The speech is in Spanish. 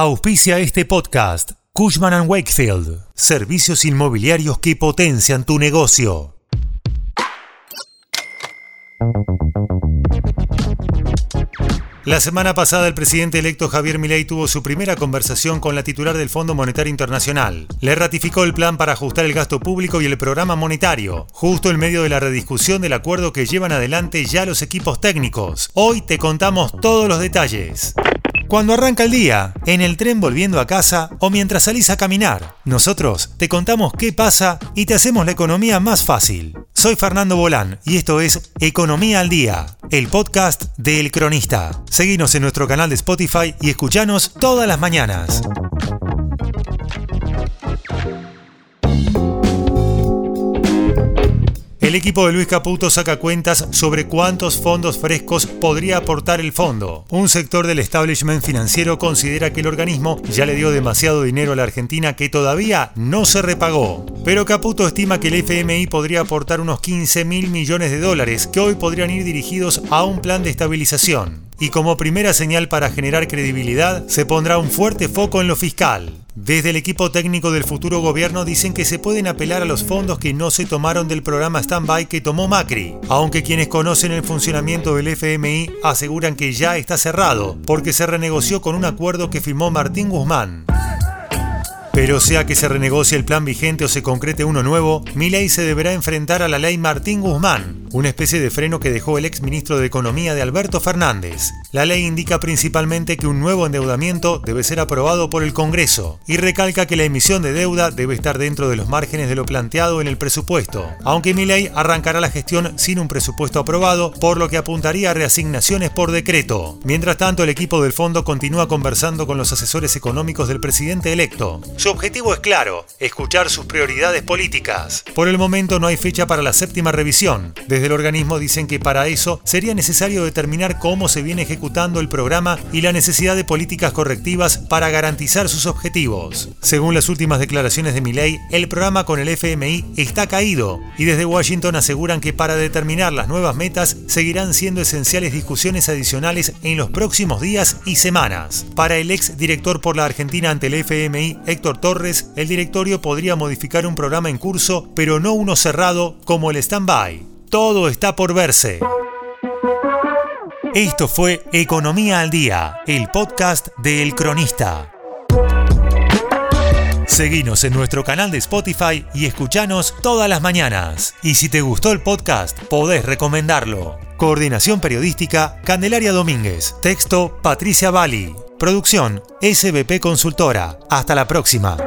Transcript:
Auspicia este podcast. Cushman ⁇ Wakefield. Servicios inmobiliarios que potencian tu negocio. La semana pasada el presidente electo Javier Milei tuvo su primera conversación con la titular del Fondo Monetario Internacional. Le ratificó el plan para ajustar el gasto público y el programa monetario, justo en medio de la rediscusión del acuerdo que llevan adelante ya los equipos técnicos. Hoy te contamos todos los detalles. Cuando arranca el día, en el tren volviendo a casa o mientras salís a caminar, nosotros te contamos qué pasa y te hacemos la economía más fácil. Soy Fernando Bolán y esto es Economía al Día, el podcast de El Cronista. Seguinos en nuestro canal de Spotify y escuchanos todas las mañanas. El equipo de Luis Caputo saca cuentas sobre cuántos fondos frescos podría aportar el fondo. Un sector del establishment financiero considera que el organismo ya le dio demasiado dinero a la Argentina que todavía no se repagó. Pero Caputo estima que el FMI podría aportar unos 15 mil millones de dólares que hoy podrían ir dirigidos a un plan de estabilización. Y como primera señal para generar credibilidad, se pondrá un fuerte foco en lo fiscal. Desde el equipo técnico del futuro gobierno dicen que se pueden apelar a los fondos que no se tomaron del programa Standby que tomó Macri, aunque quienes conocen el funcionamiento del FMI aseguran que ya está cerrado, porque se renegoció con un acuerdo que firmó Martín Guzmán. Pero sea que se renegocie el plan vigente o se concrete uno nuevo, Milei se deberá enfrentar a la ley Martín Guzmán, una especie de freno que dejó el ex ministro de Economía de Alberto Fernández. La ley indica principalmente que un nuevo endeudamiento debe ser aprobado por el Congreso y recalca que la emisión de deuda debe estar dentro de los márgenes de lo planteado en el presupuesto, aunque Milei arrancará la gestión sin un presupuesto aprobado, por lo que apuntaría a reasignaciones por decreto. Mientras tanto, el equipo del fondo continúa conversando con los asesores económicos del presidente electo. Su objetivo es claro, escuchar sus prioridades políticas. Por el momento no hay fecha para la séptima revisión. Desde el organismo dicen que para eso sería necesario determinar cómo se viene ejecutando el programa y la necesidad de políticas correctivas para garantizar sus objetivos. Según las últimas declaraciones de Milei, el programa con el FMI está caído y desde Washington aseguran que para determinar las nuevas metas seguirán siendo esenciales discusiones adicionales en los próximos días y semanas. Para el ex director por la Argentina ante el FMI, Héctor Torres, el directorio podría modificar un programa en curso, pero no uno cerrado como el stand-by. Todo está por verse. Esto fue Economía al Día, el podcast de El Cronista. Seguinos en nuestro canal de Spotify y escuchanos todas las mañanas. Y si te gustó el podcast, podés recomendarlo. Coordinación Periodística, Candelaria Domínguez. Texto, Patricia Bali. Producción, SBP Consultora. Hasta la próxima.